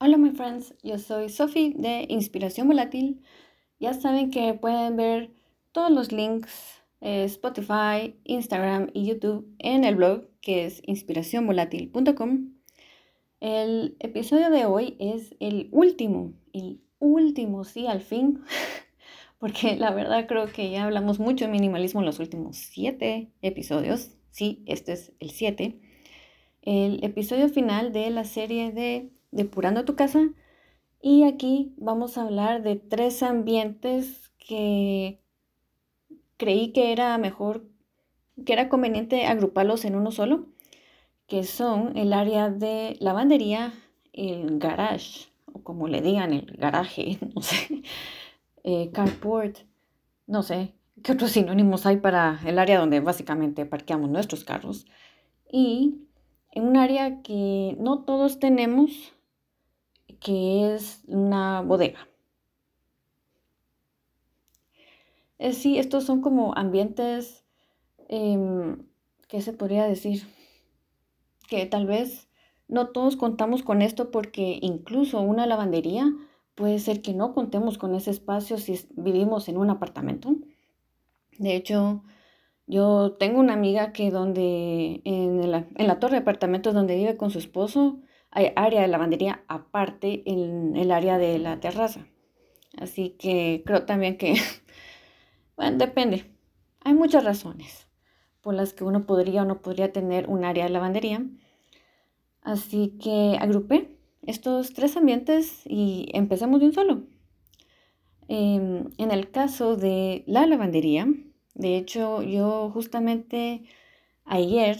Hola, my friends. Yo soy Sophie de Inspiración Volátil. Ya saben que pueden ver todos los links, eh, Spotify, Instagram y YouTube en el blog que es inspiracionvolátil.com. El episodio de hoy es el último, el último, sí, al fin, porque la verdad creo que ya hablamos mucho de minimalismo en los últimos siete episodios. Sí, este es el siete. El episodio final de la serie de Depurando tu casa. Y aquí vamos a hablar de tres ambientes que creí que era mejor, que era conveniente agruparlos en uno solo, que son el área de lavandería, el garage, o como le digan, el garaje, no sé, eh, carport, no sé, qué otros sinónimos hay para el área donde básicamente parqueamos nuestros carros. Y en un área que no todos tenemos, que es una bodega. Eh, sí, estos son como ambientes, em, ¿qué se podría decir? Que tal vez no todos contamos con esto porque incluso una lavandería puede ser que no contemos con ese espacio si vivimos en un apartamento. De hecho, yo tengo una amiga que donde en la, torre de apartamentos donde vive con su esposo, área de lavandería aparte en el área de la terraza. Así que creo también que, bueno, depende. Hay muchas razones por las que uno podría o no podría tener un área de lavandería. Así que agrupé estos tres ambientes y empecemos de un solo. Em, en el caso de la lavandería, de hecho yo justamente ayer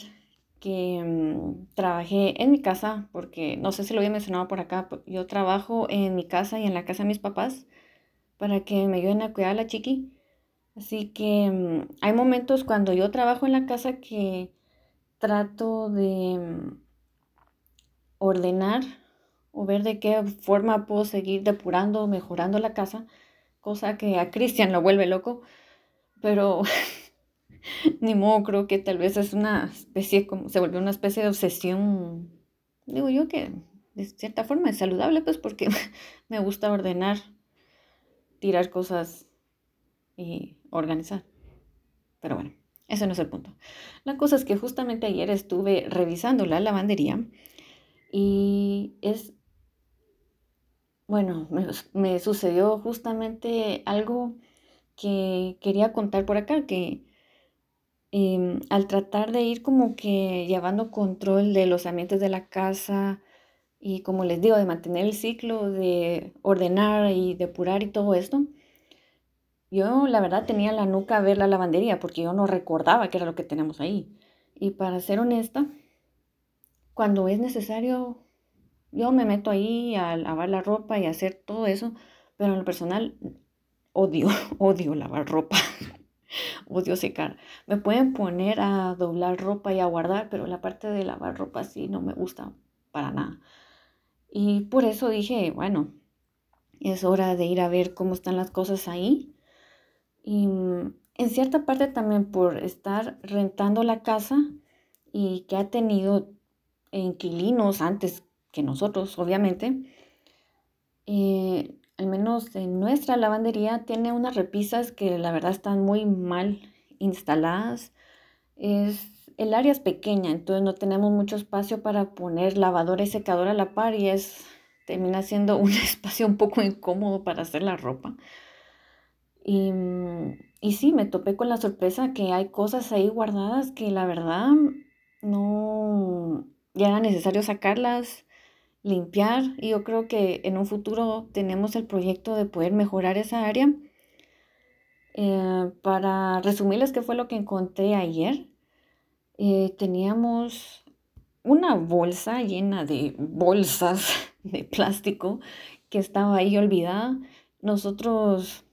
que mm, trabajé en mi casa, porque no sé si lo había mencionado por acá, yo trabajo en mi casa y en la casa de mis papás para que me ayuden a cuidar a la chiqui. Así que mm, hay momentos cuando yo trabajo en la casa que trato de mm, ordenar o ver de qué forma puedo seguir depurando, mejorando la casa, cosa que a Cristian lo vuelve loco, pero Ni modo, creo que tal vez es una especie, como se volvió una especie de obsesión, digo yo que de cierta forma es saludable, pues porque me gusta ordenar, tirar cosas y organizar. Pero bueno, ese no es el punto. La cosa es que justamente ayer estuve revisando la lavandería y es, bueno, me, me sucedió justamente algo que quería contar por acá, que Em, al tratar de ir como que llevando control de los ambientes de la casa y como les digo, de mantener el ciclo, de ordenar y depurar y todo esto, yo la verdad tenía la nuca a ver la lavandería porque yo no recordaba qué era lo que tenemos ahí. Y para ser honesta, cuando es necesario, yo me meto ahí a lavar la ropa y hacer todo eso, pero en lo personal odio, odio lavar ropa. Odio secar. Me pueden poner a doblar ropa y a guardar, pero la parte de lavar ropa sí no me gusta para nada. Y por eso dije, bueno, es hora de ir a ver cómo están las cosas ahí. Y mm, en cierta parte también por estar rentando la casa y que ha tenido inquilinos antes que nosotros, obviamente. Eh, al menos en nuestra lavandería, tiene unas repisas que la verdad están muy mal instaladas. Es, el área es pequeña, entonces no tenemos mucho espacio para poner lavadora y secadora a la par y es, termina siendo un espacio un poco incómodo para hacer la ropa. Y, y sí, me topé con la sorpresa que hay cosas ahí guardadas que la verdad no, ya era necesario sacarlas limpiar y yo creo que en un futuro tenemos el proyecto de poder mejorar esa área. Eh, para resumirles qué fue lo que encontré ayer, eh, teníamos una bolsa llena de bolsas de plástico que estaba ahí olvidada. Nosotros,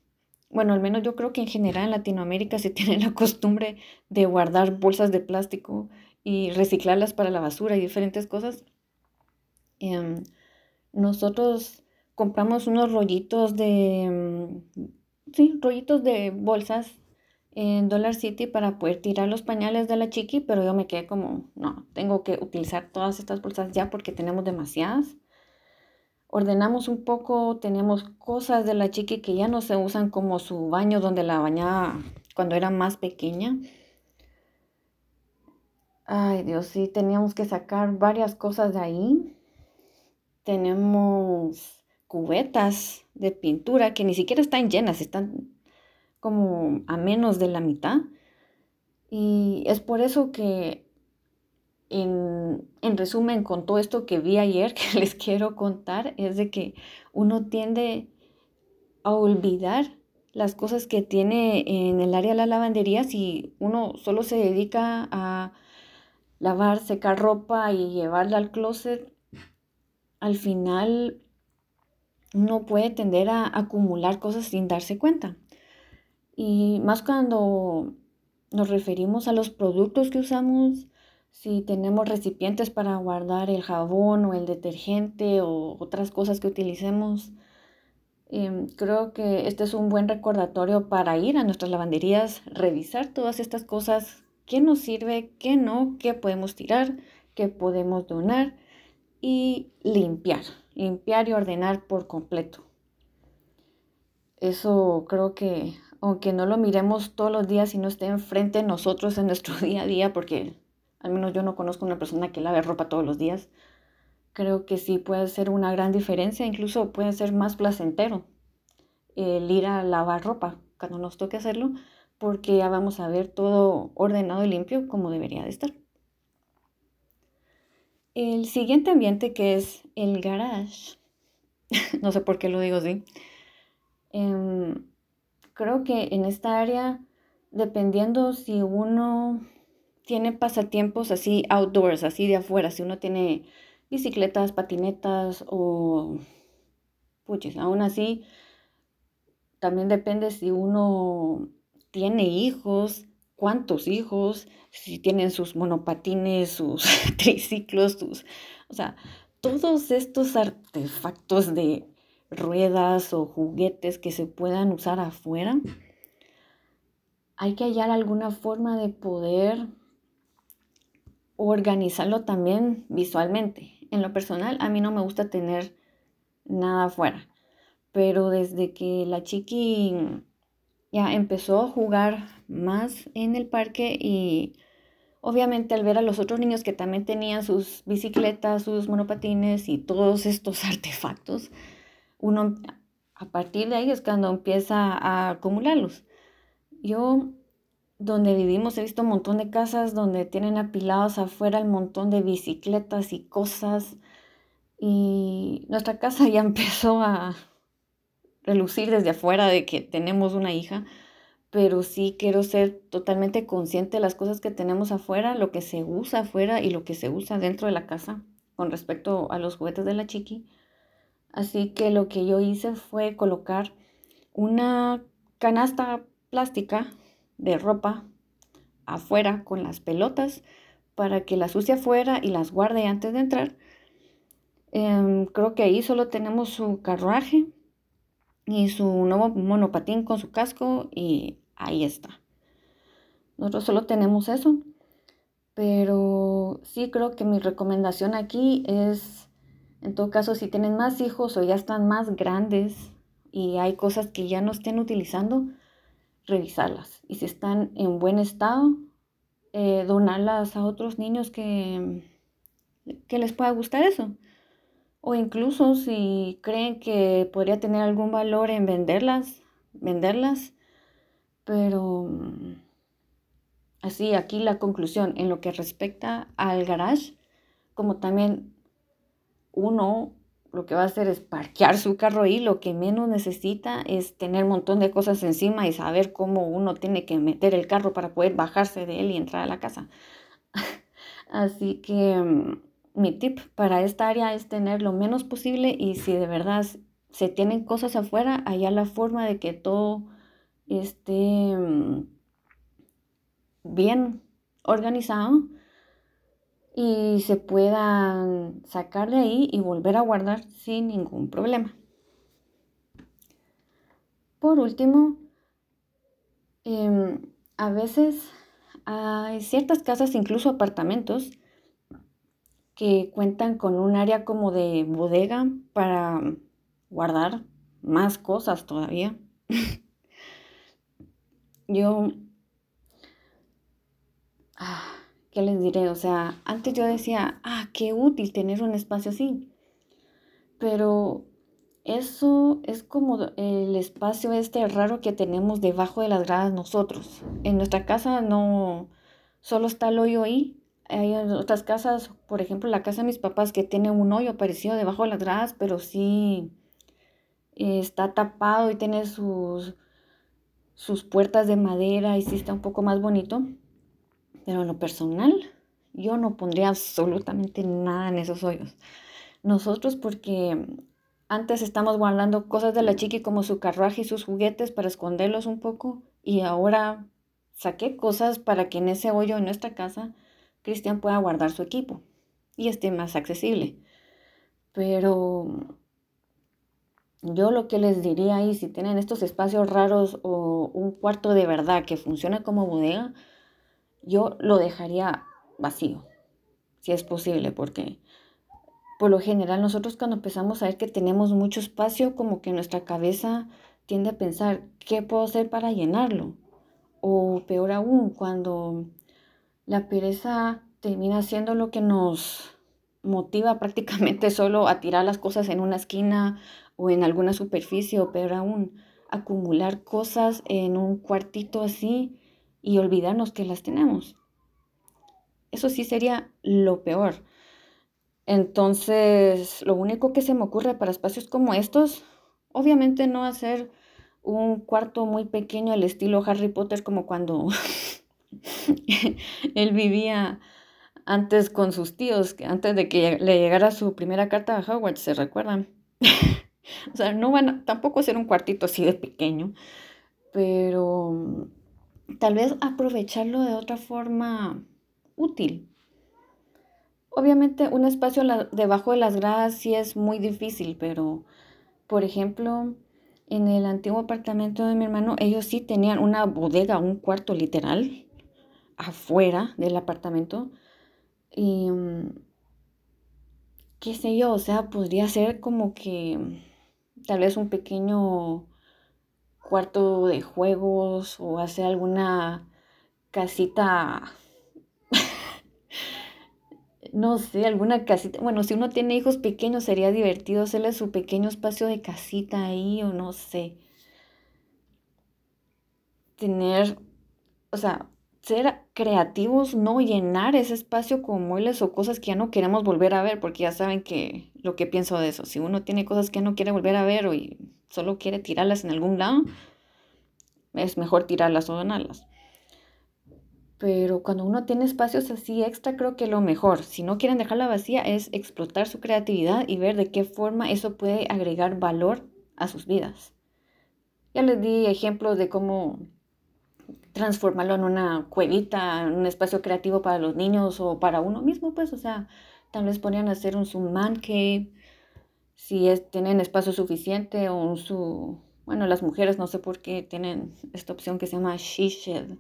bueno, al menos yo creo que en general en Latinoamérica se tiene la costumbre de guardar bolsas de plástico y reciclarlas para la basura y diferentes cosas. Em, nosotros compramos unos rollitos de, mm, sí, rollitos de bolsas en Dollar City para poder tirar los pañales de la chiqui, pero yo me quedé como, no, tengo que utilizar todas estas bolsas ya porque tenemos demasiadas. ordenamos un poco, tenemos cosas de la chiqui que ya no se usan como su baño donde la bañaba cuando era más pequeña. Ay, Dios, sí, teníamos que sacar varias cosas de ahí. Tenemos cubetas de pintura que ni siquiera están llenas, están como a menos de la mitad. Y es por eso que, en, en resumen, con todo esto que vi ayer, que les quiero contar, es de que uno tiende a olvidar las cosas que tiene en el área de la lavandería si uno solo se dedica a lavar, secar ropa y llevarla al closet, al final uno puede tender a acumular cosas sin darse cuenta. Y más cuando nos referimos a los productos que usamos, si tenemos recipientes para guardar el jabón o el detergente o otras cosas que utilicemos, em, creo que este es un buen recordatorio para ir a nuestras lavanderías, revisar todas estas cosas qué nos sirve, qué no, qué podemos tirar, qué podemos donar y limpiar, limpiar y ordenar por completo. Eso creo que, aunque no lo miremos todos los días y no esté enfrente de nosotros en nuestro día a día, porque al menos yo no conozco una persona que lave ropa todos los días, creo que sí puede ser una gran diferencia, incluso puede ser más placentero el ir a lavar ropa cuando nos toque hacerlo, porque ya vamos a ver todo ordenado y limpio como debería de estar. El siguiente ambiente que es el garage, no sé por qué lo digo así, em, creo que en esta área, dependiendo si uno tiene pasatiempos así outdoors, así de afuera, si uno tiene bicicletas, patinetas o puches, aún así, también depende si uno tiene hijos, cuántos hijos, si tienen sus monopatines, sus triciclos, sus, o sea, todos estos artefactos de ruedas o juguetes que se puedan usar afuera, hay que hallar alguna forma de poder organizarlo también visualmente. En lo personal, a mí no me gusta tener nada afuera, pero desde que la chiqui ya empezó a jugar más en el parque y obviamente al ver a los otros niños que también tenían sus bicicletas, sus monopatines y todos estos artefactos, uno a partir de ahí es cuando empieza a acumularlos. Yo donde vivimos he visto un montón de casas donde tienen apilados afuera el montón de bicicletas y cosas y nuestra casa ya empezó a relucir desde afuera de que tenemos una hija, pero sí quiero ser totalmente consciente de las cosas que tenemos afuera, lo que se usa afuera y lo que se usa dentro de la casa con respecto a los juguetes de la chiqui. Así que lo que yo hice fue colocar una canasta plástica de ropa afuera con las pelotas para que las use afuera y las guarde antes de entrar. Em, creo que ahí solo tenemos su carruaje y su nuevo monopatín con su casco y ahí está. Nosotros solo tenemos eso, pero sí creo que mi recomendación aquí es, en todo caso, si tienen más hijos o ya están más grandes y hay cosas que ya no estén utilizando, revisarlas. Y si están en buen estado, eh, donarlas a otros niños que, que les pueda gustar eso. O incluso si creen que podría tener algún valor en venderlas, venderlas. Pero mm, así, aquí la conclusión en lo que respecta al garage, como también uno lo que va a hacer es parquear su carro ahí, lo que menos necesita es tener un montón de cosas encima y saber cómo uno tiene que meter el carro para poder bajarse de él y entrar a la casa. Así que mm, mi tip para esta área es tener lo menos posible y si de verdad se tienen cosas afuera, haya la forma de que todo esté mm, bien organizado y se puedan sacar de ahí y volver a guardar sin ningún problema. Por último, em, a veces hay ciertas casas, incluso apartamentos, que cuentan con un área como de bodega para guardar más cosas todavía. yo, ah, ¿qué les diré? O sea, antes yo decía, ah, qué útil tener un espacio así. Pero eso es como el espacio este raro que tenemos debajo de las gradas nosotros. En nuestra casa no solo está el hoyo ahí. Hay otras casas, por ejemplo, la casa de mis papás que tiene un hoyo parecido debajo de las gradas, pero sí está tapado y tiene sus, sus puertas de madera y está un poco más bonito. Pero en lo personal, yo no pondría absolutamente nada en esos hoyos. Nosotros porque antes estamos guardando cosas de la chiqui como su carruaje y sus juguetes para esconderlos un poco y ahora saqué cosas para que en ese hoyo en nuestra casa Cristian pueda guardar su equipo y esté más accesible. Pero yo lo que les diría ahí, si tienen estos espacios raros o un cuarto de verdad que funciona como bodega, yo lo dejaría vacío, si es posible, porque por lo general nosotros cuando empezamos a ver que tenemos mucho espacio, como que nuestra cabeza tiende a pensar, ¿qué puedo hacer para llenarlo? O peor aún, cuando la pereza termina siendo lo que nos motiva prácticamente solo a tirar las cosas en una esquina o en alguna superficie o peor aún, acumular cosas en un cuartito así y olvidarnos que las tenemos. Eso sí sería lo peor. Entonces, lo único que se me ocurre para espacios como estos, obviamente no hacer un cuarto muy pequeño al estilo Harry Potter como cuando él vivía antes con sus tíos, antes de que le llegara su primera carta a Howard, ¿se recuerdan? o sea, no van a, tampoco ser un cuartito así de pequeño, pero tal vez aprovecharlo de otra forma útil. Obviamente un espacio debajo de las gradas sí es muy difícil, pero por ejemplo, en el antiguo apartamento de mi hermano, ellos sí tenían una bodega, un cuarto literal, afuera del apartamento. Y mm, qué sé yo, o sea, podría ser como que tal vez un pequeño cuarto de juegos o hacer alguna casita no sé, alguna casita. Bueno, si uno tiene hijos pequeños sería divertido hacerle su pequeño espacio de casita ahí o no sé. Tener, o sea, ser creativos, no llenar ese espacio con muebles o cosas que ya no queremos volver a ver, porque ya saben que lo que pienso de eso, si uno tiene cosas que no quiere volver a ver o solo quiere tirarlas en algún lado, es mejor tirarlas o donarlas. Pero cuando uno tiene espacios así extra, creo que lo mejor, si no quieren dejarla vacía, es explotar su creatividad y ver de qué forma eso puede agregar valor a sus vidas. Ya les di ejemplos de cómo transformarlo en una cuevita, en un espacio creativo para los niños o para uno mismo, pues, o sea, tal vez podrían hacer un, su man si es, tienen espacio suficiente o un su, bueno, las mujeres no sé por qué tienen esta opción que se llama she shed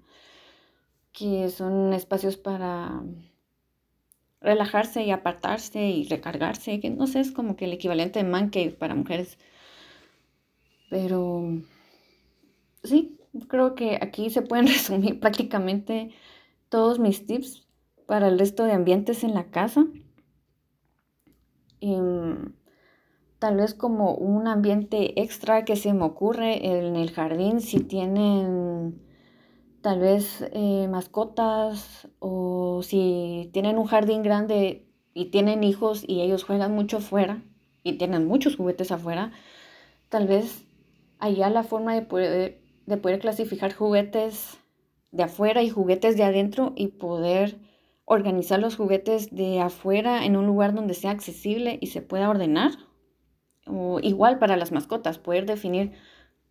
que son espacios para relajarse y apartarse y recargarse, que no sé, es como que el equivalente de man cave para mujeres. Pero sí, creo que aquí se pueden resumir prácticamente todos mis tips para el resto de ambientes en la casa. Y, mm, tal vez como un ambiente extra que se me ocurre en el jardín, si tienen tal vez eh, mascotas o si tienen un jardín grande y tienen hijos y ellos juegan mucho afuera y tienen muchos juguetes afuera, tal vez haya la forma de poder, de poder clasificar juguetes de afuera y juguetes de adentro y poder organizar los juguetes de afuera en un lugar donde sea accesible y se pueda ordenar. O igual para las mascotas, poder definir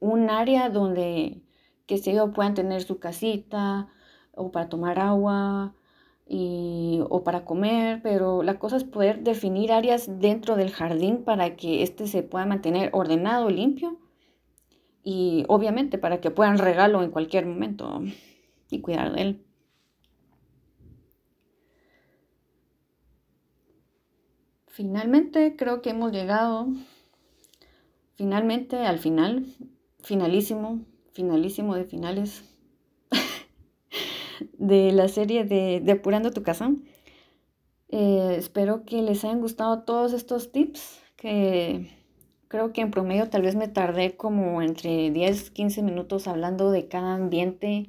un área donde que ellos puedan tener su casita o para tomar agua y, o para comer, pero la cosa es poder definir áreas dentro del jardín para que éste se pueda mantener ordenado, limpio y obviamente para que puedan regarlo en cualquier momento y cuidar de él. finalmente creo que hemos llegado finalmente al final, finalísimo, finalísimo de finales de la serie de Depurando tu casa. Eh, espero que les hayan gustado todos estos tips que creo que en promedio tal vez me tardé como entre 10, 15 minutos hablando de cada ambiente,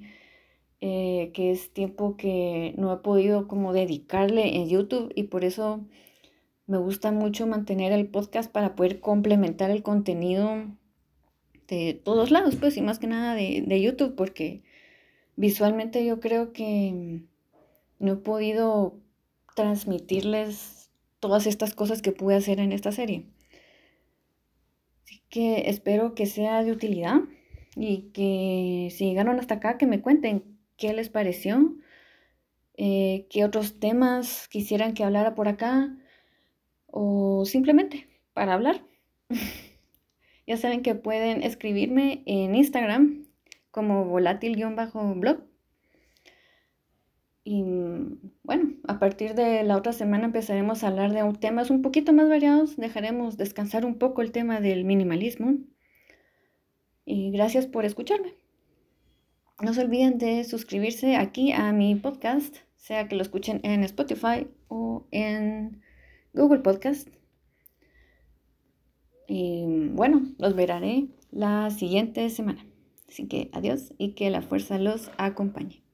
eh, que es tiempo que no he podido como dedicarle en YouTube y por eso me gusta mucho mantener el podcast para poder complementar el contenido de todos lados, pues, y más que nada de, de YouTube, porque visualmente yo creo que no he podido transmitirles todas estas cosas que pude hacer en esta serie. Así que espero que sea de utilidad y que si llegaron hasta acá, que me cuenten qué les pareció, eh, qué otros temas quisieran que hablara por acá o simplemente para hablar. ya saben que pueden escribirme en Instagram como volátil-blog. Y bueno, a partir de la otra semana empezaremos a hablar de temas un poquito más variados. Dejaremos descansar un poco el tema del minimalismo. Y gracias por escucharme. No se olviden de suscribirse aquí a mi podcast, sea que lo escuchen en Spotify o en Google Podcast. Y bueno, los veré la siguiente semana. Así que adiós y que la fuerza los acompañe.